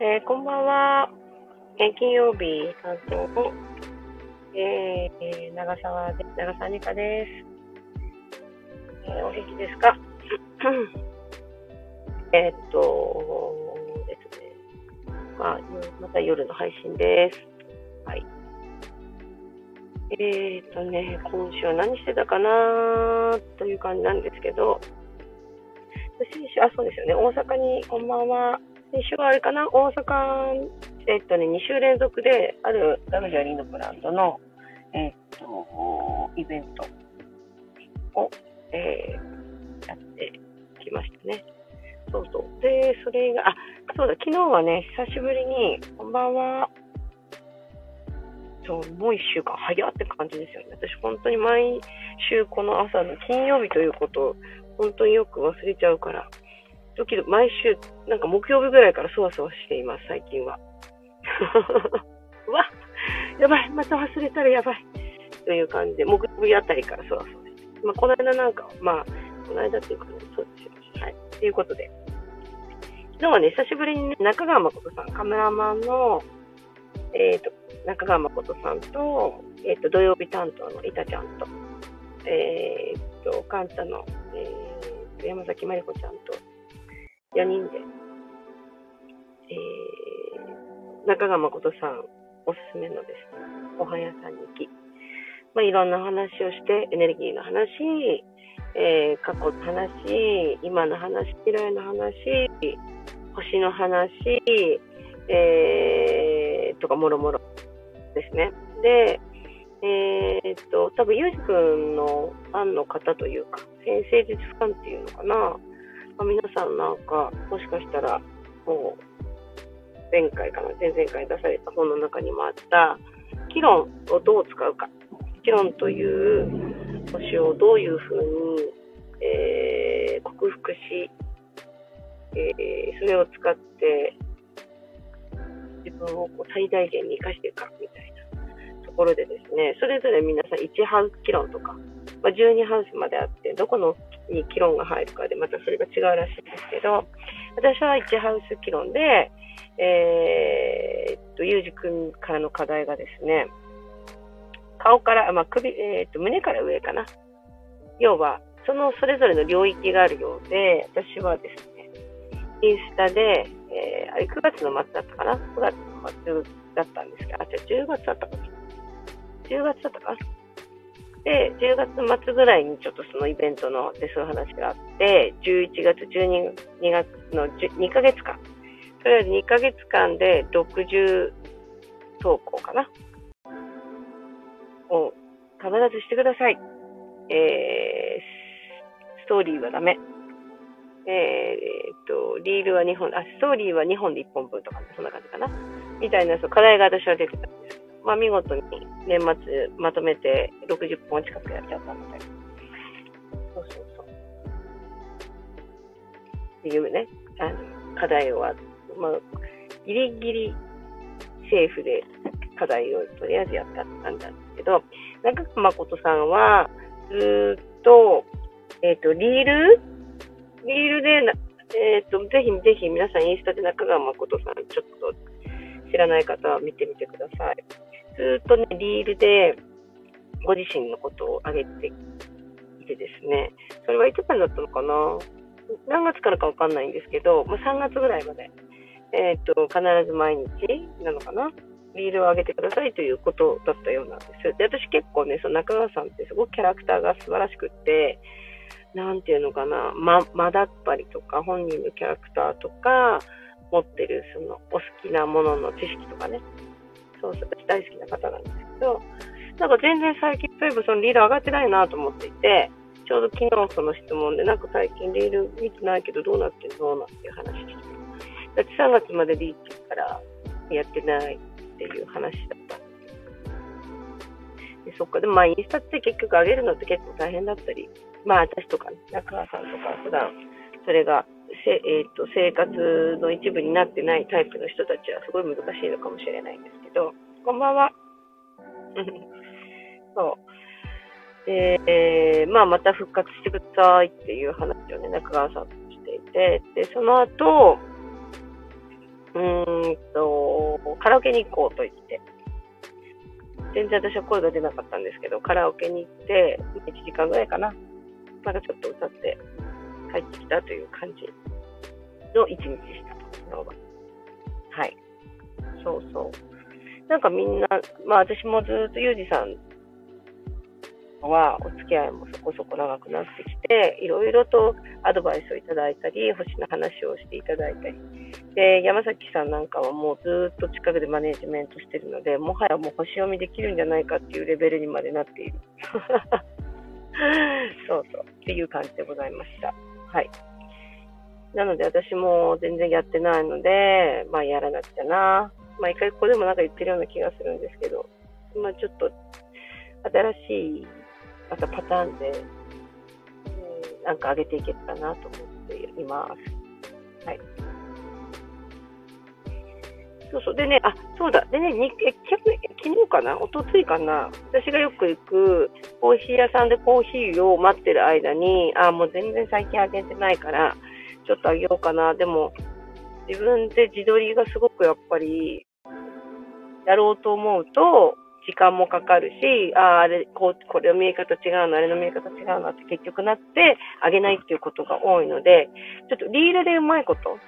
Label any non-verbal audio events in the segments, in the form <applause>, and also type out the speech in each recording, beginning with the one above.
えー、こんばんは。えー、金曜日担当の、えー、長澤で、長澤美香です。え、お元気ですか？<coughs> えっと、ですね。まあ、また夜の配信です。はい。えっとね、今週は何してたかなという感じなんですけど、先週、あ、そうですよね。大阪にこんばんは。先週はあれかな、大阪、えっとね、2週連続で、あるラグジュアリーのブランドの、えっと、イベントを、えー、やってきましたね。そうそう。で、それが、あ、そうだ、昨日はね、久しぶりに、こんばんは。そう、もう1週間早って感じですよね。私、本当に毎週この朝の金曜日ということを、本当によく忘れちゃうから、時々毎週、なんか木曜日ぐらいからそわそわしています、最近は。う <laughs> わやばい、また忘れたらやばい。という感じで、木曜日あたりからそわそわして。まあ、この間なんか、まあ、この間っていうかね、そうですよ。はい。ということで。昨日はね、久しぶりにね、中川誠さん、カメラマンの、えっ、ー、と、中川誠さんと、えっ、ー、と、土曜日担当の板ちゃんと、えっ、ー、と、カンタの、えー、山崎まりこちゃんと、4人で、えー、中川誠さんおすすめのです。ね、ご飯屋さんに行き、まあ、いろんな話をして、エネルギーの話、えー、過去の話、今の話、未来の話、星の話、えー、とかもろもろですね。で、えー、っと、多分、ゆうじくんのファンの方というか、先生術ファンっていうのかな、皆さんなんか、もしかしたら、もう、前回かな、前々回出された本の中にもあった、議論をどう使うか。議論という星をどういうふうに、えー、克服し、えー、それを使って自分をこう最大限に生かしていくかみたいなところでですね、それぞれ皆さん1ハウス議論とか、まあ、12ハウスまであって、どこのに議論が入るかでまたそれが違うらしいんですけど、私は1ハウス議論で、えー、っと、ゆうじくんからの課題がですね、顔から、まあ、首、えー、っと、胸から上かな。要は、そのそれぞれの領域があるようで、私はですね、インスタで、えー、あれ9月の末だったかな ?9 月の末だったんですけど、あ、じゃあ10月だったかな ?10 月だったかなで、10月末ぐらいにちょっとそのイベントのでそういう話があって、11月、12月の2ヶ月間、とりあえず2ヶ月間で60投稿かなを必ずしてください。えー、ストーリーはダメ。えー、っと、リールは2本、あ、ストーリーは2本で1本分とか、そんな感じかな。みたいな、そう、課題が私は出てた。まあ、見事に年末まとめて60本近くやっちゃったので。そうそうそう。っていうね、あの、課題は、まあ、ギリギリセーフで課題をとりあえずやったんですけど、中川誠さんは、ずっと、えっ、ー、と、リール？リールでなえっ、ー、と、ぜひぜひ皆さんインスタで中川誠さんちょっと知らない方は見てみてください。ずっとね、リールでご自身のことを上げていてですね、それはいつからだったのかな？何月からかわかんないんですけど、まあ、3月ぐらいまで、えっ、ー、と、必ず毎日なのかな？リールを上げてくださいということだったようなんです。で、私結構ね、その中川さんってすごくキャラクターが素晴らしくって、なんていうのかな、ま、間だったりとか、本人のキャラクターとか、持ってるそのお好きなものの知識とかね、そう、大好きな方なんですけど、なんか全然最近、そういえばそのリール上がってないなと思っていて、ちょうど昨日その質問で、なんか最近リール見てないけどどうなってんのなんていう話して。だって3月までリーチからやってないっていう話だった。んでそっか、でもまあインスタって結局上げるのって結構大変だったり、まあ私とか、ね、中川さんとか普段それがせ、えーと、生活の一部になってないタイプの人たちはすごい難しいのかもしれないですけど、こんばんは。<laughs> そう。で、えー、まあ、また復活してくださいっていう話をね、中川さんとしていて、で、その後、うーんと、カラオケに行こうと言って、全然私は声が出なかったんですけど、カラオケに行って、1時間ぐらいかな。なんかちょっと歌って帰ってきたという感じの一日でした、昨日は。はい。そうそう。なんかみんな、まあ私もずっとユージさんはお付き合いもそこそこ長くなってきて、いろいろとアドバイスをいただいたり、星の話をしていただいたり、で、山崎さんなんかはもうずっと近くでマネジメントしてるので、もはやもう星読みできるんじゃないかっていうレベルにまでなっている。<laughs> そうそう、っていう感じでございました。はい。なので私も全然やってないので、まあやらなくちゃな。まあ一回ここでもなんか言ってるような気がするんですけど、まあちょっと新しいまたパターンで、うん、なんか上げていけたなと思っています。はい。そうそう。でね、あ、そうだ。でね、に昨日かな？おとついかな？私がよく行くコーヒー屋さんでコーヒーを待ってる間に、あ、もう全然最近あげてないから、ちょっとあげようかな。でも、自分で自撮りがすごくやっぱり、やろうと思うと、時間もかかるし、ああ、あれ、こう、これの見え方違うな、あれの見え方違うなって結局なって、あげないっていうことが多いので、ちょっとリールでうまいこと、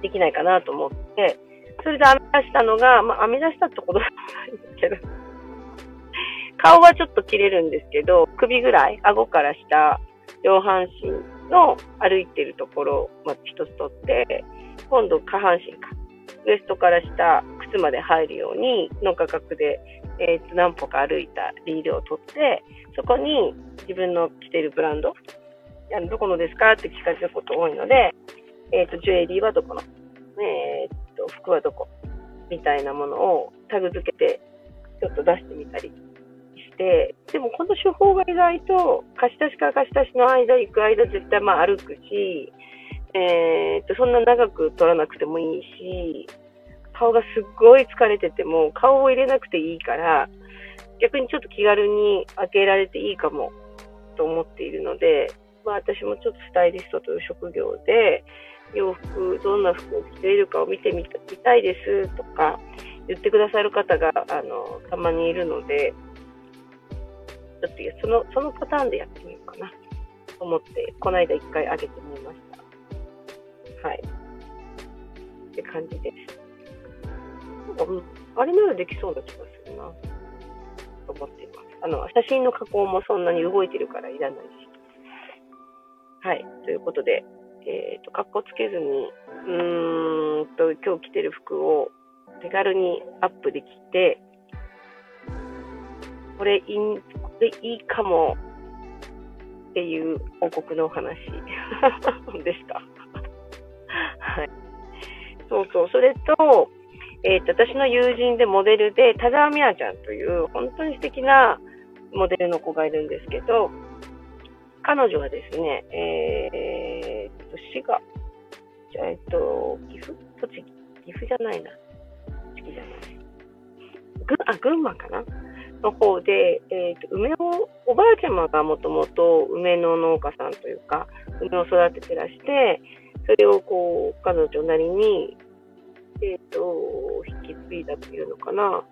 できないかなと思って、それで編み出したのが、まあ、編み出したってことなんですけど、顔はちょっと切れるんですけど、首ぐらい、顎から下、上半身の歩いてるところを、まあ、一つ取って、今度下半身か。ウエストから下、靴まで入るようにの価格で、えー、と何歩か歩いたリールを取って、そこに自分の着ているブランド、あのどこのですかって聞かれること多いので、えっ、ー、と、ジュエリーはどこの、えっ、ー、と、服はどこみたいなものをタグ付けてちょっと出してみたりして、でもこの手法が意外と貸し出しから貸し出しの間行く間絶対まあ歩くし、えー、とそんな長く撮らなくてもいいし、顔がすっごい疲れてても顔を入れなくていいから、逆にちょっと気軽に開けられていいかもと思っているので、まあ私もちょっとスタイリストという職業で、洋服、どんな服を着ているかを見てみたいですとか言ってくださる方が、あの、たまにいるので、ちょっとその、そのパターンでやってみようかなと思って、この間一回上げてみました。はい。って感じです。なん、あれならできそうな気がするな、と思っています。あの、写真の加工もそんなに動いてるからいらないし。はい。ということで、えっ、ー、と、格好つけずに、うーんと、今日着てる服を手軽にアップできて、これいい、これいいかもっていう報告のお話 <laughs> でした。<laughs> はい。そうそう。それと、えっ、と、私の友人でモデルで、田沢美和ちゃんという本当に素敵なモデルの子がいるんですけど、彼女はですね、えー、と、滋賀、えっ、と、岐阜？栃木？岐阜じゃないな。栃木じゃない。ぐあ、群馬かな？の方で、えーと、梅を、おばあちゃまがもともと梅の農家さんというか、梅を育ててらして、それをこう、彼女なりに、えっ、ー、と、引き継いだっていうのかな。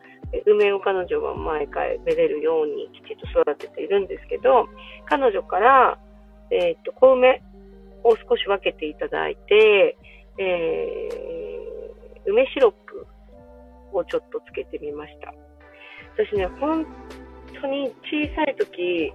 梅を彼女は毎回めれるようにきちっと育てているんですけど、彼女から、えっ、ー、と、小梅を少し分けていただいて、えー、梅シロップをちょっとつけてみました。私ね、本当に小さい時、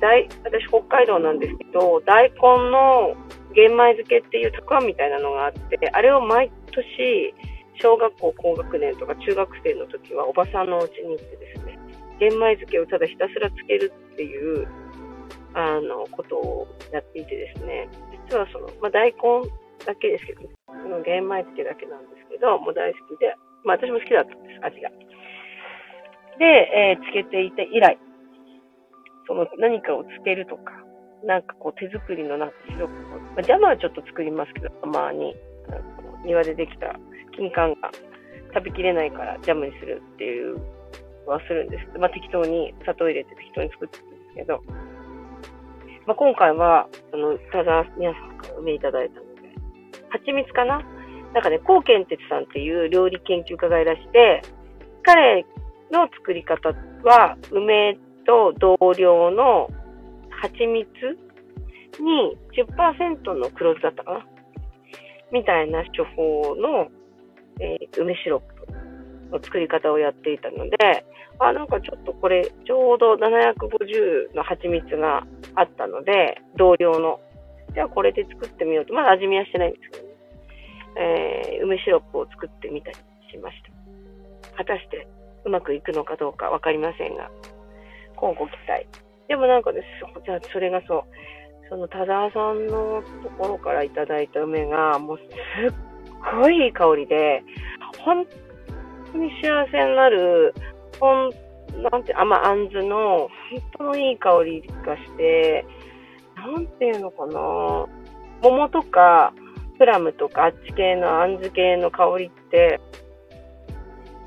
大私北海道なんですけど、大根の玄米漬けっていうたくあんみたいなのがあって、あれを毎年、小学校高学年とか中学生の時はおばさんのお家に行ってですね、玄米漬けをただひたすらつけるっていう、あの、ことをやっていてですね、実はその、まあ、大根だけですけど、その玄米漬けだけなんですけど、もう大好きで、まあ私も好きだったんです、味が。で、えー、つけていて以来、その何かをつけるとか、なんかこう手作りのなんかシロップ、まあ、ジャムはちょっと作りますけど、たまに、庭でできた金柑が食べきれないからジャムにするっていうのはするんです。まあ、適当に砂糖入れて適当に作ってるんですけど、まあ、今回は、あの、ただ皆さんから梅いただいたので、蜂蜜かな？なんかね、高健哲さんっていう料理研究家がいらして、彼の作り方は、梅と同量の蜂蜜に10%の黒酢だったかな？みたいな処方の、えー、梅シロップの作り方をやっていたので、あ、なんかちょっとこれ、ちょうど750の蜂蜜があったので、同量の。じゃあこれで作ってみようと。まだ味見はしてないんですけどね。えー、梅シロップを作ってみたりしました。果たしてうまくいくのかどうかわかりませんが、今後期待。でもなんかです、じゃそれがそう、その多田さんのところからいただいた梅が、もうすっごいいい香りで、本当に幸せになる、ほん、なんて、あ、まあ、あんずの、本当のいい香りがして、なんていうのかな。桃とか、プラムとか、あっち系のあんず系の香りって、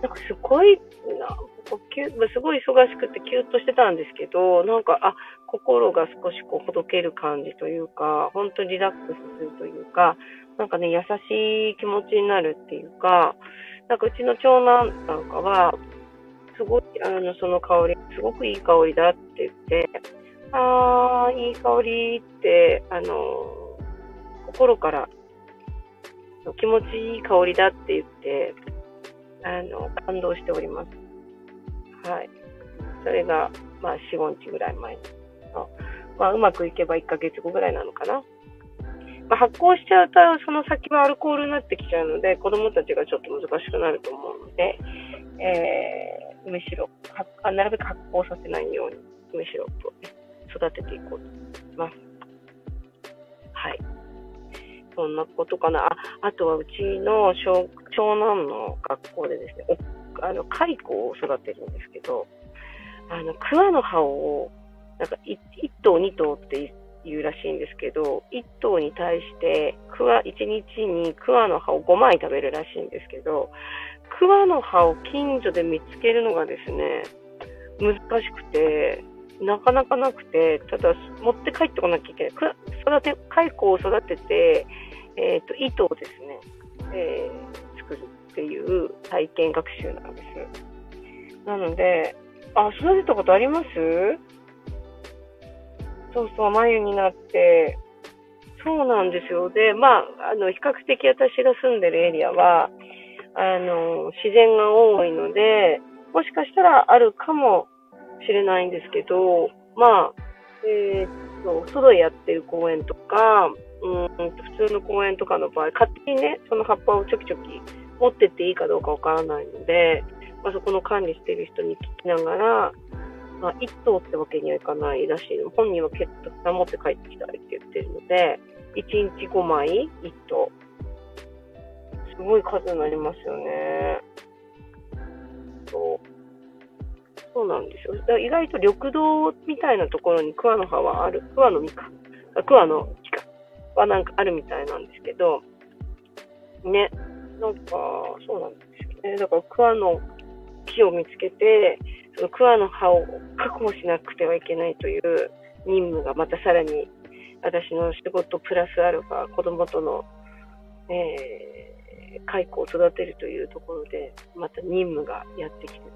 なんかすごい、な。なすごい忙しくてキュッとしてたんですけど、なんか、あ、心が少しこうほどける感じというか、本当にリラックスするというか、なんかね、優しい気持ちになるっていうか、なんかうちの長男なんかは、すごい、あの、その香り、すごくいい香りだって言って、ああ、いい香りって、あの、心から気持ちいい香りだって言って、あの、感動しております。はい。それが、まあ、4、5日ぐらい前の。まあ、うまくいけば1ヶ月後ぐらいなのかな。まあ、発酵しちゃうと、その先はアルコールになってきちゃうので、子供たちがちょっと難しくなると思うので、えー、梅シロップ、なるべく発酵させないように、梅シロップを、ね、育てていこうと思います。はい。そんなことかな。ああとはうちの小長男の学校でですね、あの、蚕を育てるんですけど、あの、桑の葉を、なんか1、1頭2頭って言うらしいんですけど、1頭に対して、桑、1日に桑の葉を5枚食べるらしいんですけど、桑の葉を近所で見つけるのがですね、難しくて、なかなかなくて、ただ持って帰ってこなきゃいけない。育て、蚕を育てて、えっ、ー、と、糸をですね、えー、作るっていう体験学習なんです。なので、あ、育てたことあります？そうそう、眉になって、そうなんですよ。で、まあ、あの、比較的私が住んでるエリアは、あの、自然が多いので、もしかしたらあるかもしれないんですけど、まあ、えー、っと、外でやってる公園とか、うん普通の公園とかの場合、勝手にね、その葉っぱをちょきちょき持ってっていいかどうかわからないので、まあ、そこの管理してる人に聞きながら、まあ、1頭ってわけにはいかないらしいの。本人は結構持って帰ってきたいって言ってるので、1日5枚、1頭。すごい数になりますよね。そう。そうなんですよ。意外と緑道みたいなところに桑の葉はある。桑の実か。桑の木か。はなんかあるみたいなんですけど、ね、なんか、そうなんですよね。だから桑の木を見つけて、その桑の葉を確保しなくてはいけないという任務がまたさらに私の仕事プラスアルファ、子供との、えー、蚕を育てるというところで、また任務がやってきてですね。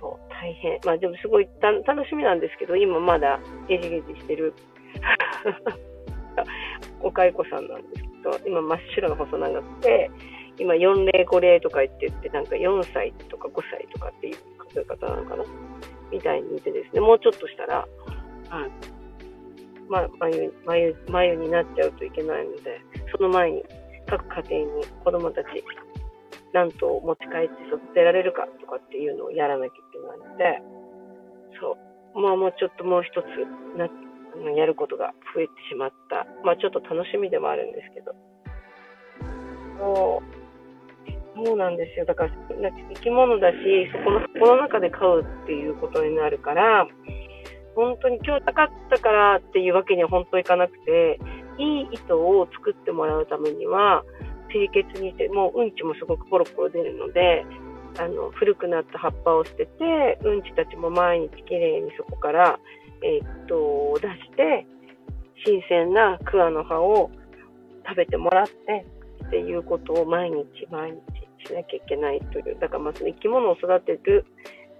そう、大変。まあでもすごいた楽しみなんですけど、今まだゲジゲジしてる <laughs> お蚕さんなんですけど、今真っ白の細長くて、今4例5例とか言ってって、なんか4歳とか5歳とかっていう数え方なのかな？みたいにいてですね、もうちょっとしたら、うん、ま、眉、眉、眉になっちゃうといけないので、その前に各家庭に子供たち何頭持ち帰って育てられるかとかっていうのをやらなきゃいけないので、そう。まあもうちょっともう一つなやることが増えてしまった。まあちょっと楽しみでもあるんですけど。そう。そうなんですよ。だから、生き物だし、そこの、この中で飼うっていうことになるから、本当に今日高かったからっていうわけには本当いかなくて、いい糸を作ってもらうためには、清潔にして、もううんちもすごくポロポロ出るので、あの、古くなった葉っぱを捨てて、うんちたちも毎日きれいにそこからえー、っと、出して、新鮮な桑の葉を食べてもらって、っていうことを毎日毎日しなきゃいけないという、だからまあ生き物を育てる、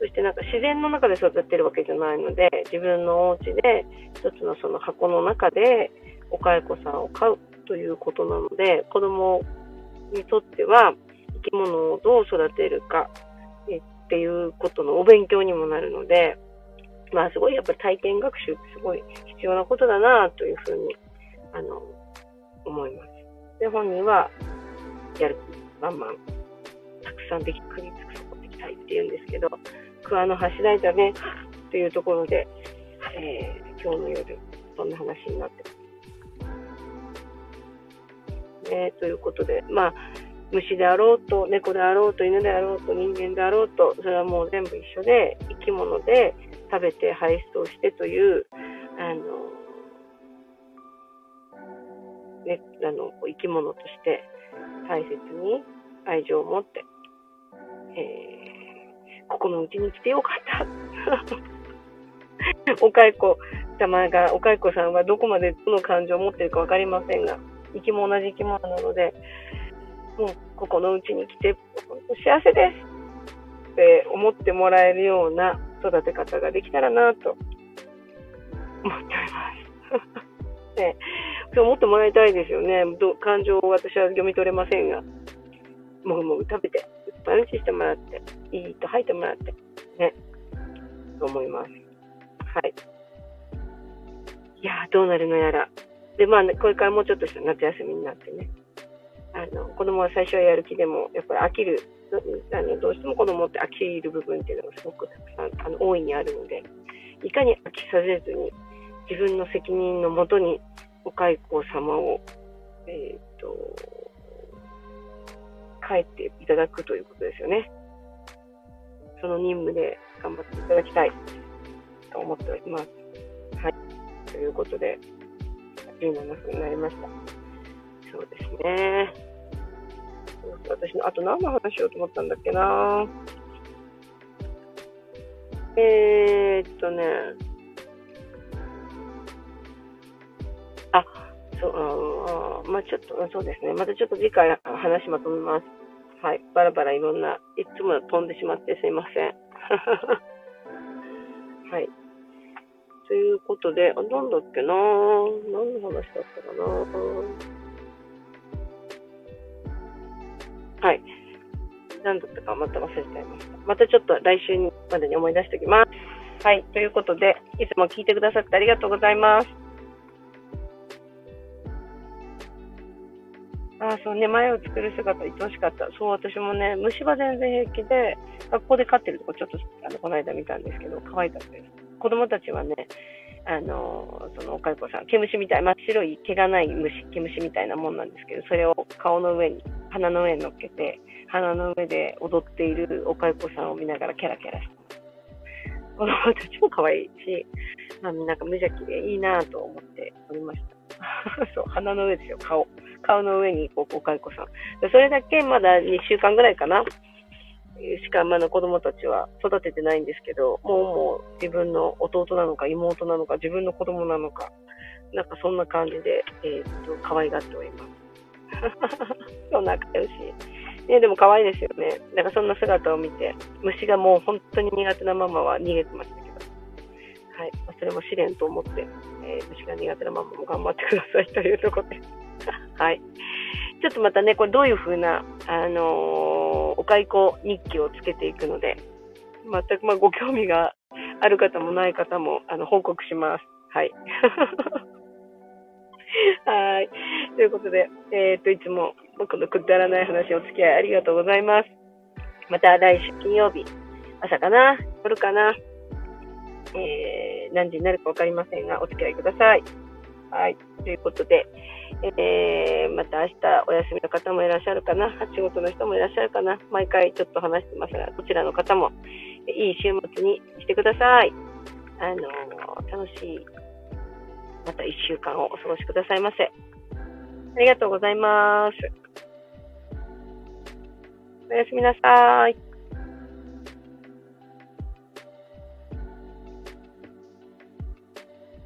そしてなんか自然の中で育てるわけじゃないので、自分のお家で一つのその箱の中でお蚕さんを飼うということなので、子供にとっては生き物をどう育てるかっていうことのお勉強にもなるので、まあすごいやっぱり体験学習ってすごい必要なことだなというふうに、あの、思います。で、本人はやる気満々、たくさんでき、食いつくそこできたいって言うんですけど、桑の橋台だねというところで、えー、今日の夜、そんな話になってます。ね、ということで、まあ、虫であろうと、猫であろうと、犬であろうと、人間であろうと、それはもう全部一緒で、生き物で食べて排出をしてという、あの、ね、あの、生き物として大切に愛情を持って、えー、ここのうちに来てよかった。<laughs> おかいこ様が、おかいこさんはどこまでどの感情を持っているか分かりませんが、生き物同じ生き物なので、もうここのうちに来て、幸せですって思ってもらえるような育て方ができたらなと思っております。<laughs> ね、そう思ってもらいたいですよね。感情を私は読み取れませんが、もぐもぐ食べて、いっぱい打ちしてもらって、いいと吐いてもらって、ね、と思います。はい。いやどうなるのやら。で、まあ、ねこれからもうちょっとした夏休みになってね、あの子供は最初はやる気でもやっぱり飽きるあのどうしても子供って飽きる部分っていうのがすごくたくさんあの大いにあるのでいかに飽きさせずに自分の責任のもとにお蚕様を、えーと、帰っていただくということですよね。その任務で頑張っていただきたいと思っております。はい。ということで、17分になりました。そうですね。私の、あと何の話しようと思ったんだっけな。えー、っとね。あ、そう、あまあちょっと、そうですね。またちょっと次回話まとめます。はい。バラバラいろんな、いつも飛んでしまってすいません。<laughs> はい。ということで、あ、なんだっけな何の話だったかなはい。何だったかまた忘れちゃいました。またちょっと来週までに思い出しておきます。はい。ということで、いつも聞いてくださってありがとうございます。ああ、そうね、前を作る姿、愛おしかった。そう、私もね、虫歯全然平気で、学校で飼ってるとこちょっと、あの、この間見たんですけど、可愛かったです。子供たちはね、あの、そのおかゆこさん、毛虫みたい、真っ白い毛がない虫、毛虫みたいなもんなんですけど、それを顔の上に、鼻の上に乗っけて、鼻の上で踊っているおかゆこさんを見ながらキャラキャラしてます。子供たちも可愛いし、まあ、なんか無邪気でいいなと思っておりました。<laughs> そう、鼻の上ですよ、顔。顔の上におかゆこさん。それだけまだ2週間ぐらいかな。しかまだ子供たちは育ててないんですけど、もうもう自分の弟なのか妹なのか自分の子供なのか、なんかそんな感じで、えー、っと、可愛がっております。<laughs> そう仲良し。ね、でも可愛いですよね。なんかそんな姿を見て、虫がもう本当に苦手なママは逃げてましたけど。はい。それも試練と思って、えー、虫が苦手なママも頑張ってくださいというところで。<laughs> はい。ちょっとまたね、これどういう風な、あのー、お蚕日記をつけていくので、全くまあご興味がある方もない方も、あの、報告します。はい。<laughs> はい。ということで、えっ、と、いつも僕のくだらない話お付き合いありがとうございます。また来週金曜日、朝かな？夜かな？えー、何時になるかわかりませんが、お付き合いください。はい。ということで、えー、また明日お休みの方もいらっしゃるかな、仕事の人もいらっしゃるかな、毎回ちょっと話してますが、どちらの方もいい週末にしてください。あのー、楽しい、また1週間をお過ごしくださいませ。ありがとうございます。おやすみなさい。